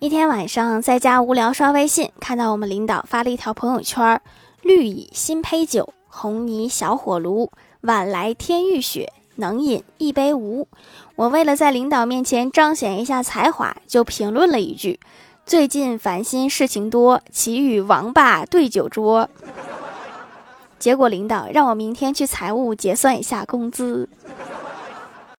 一天晚上在家无聊，刷微信看到我们领导发了一条朋友圈：绿蚁新醅酒，红泥小火炉。晚来天欲雪，能饮一杯无？我为了在领导面前彰显一下才华，就评论了一句：最近烦心事情多，岂与王八对酒桌？结果领导让我明天去财务结算一下工资。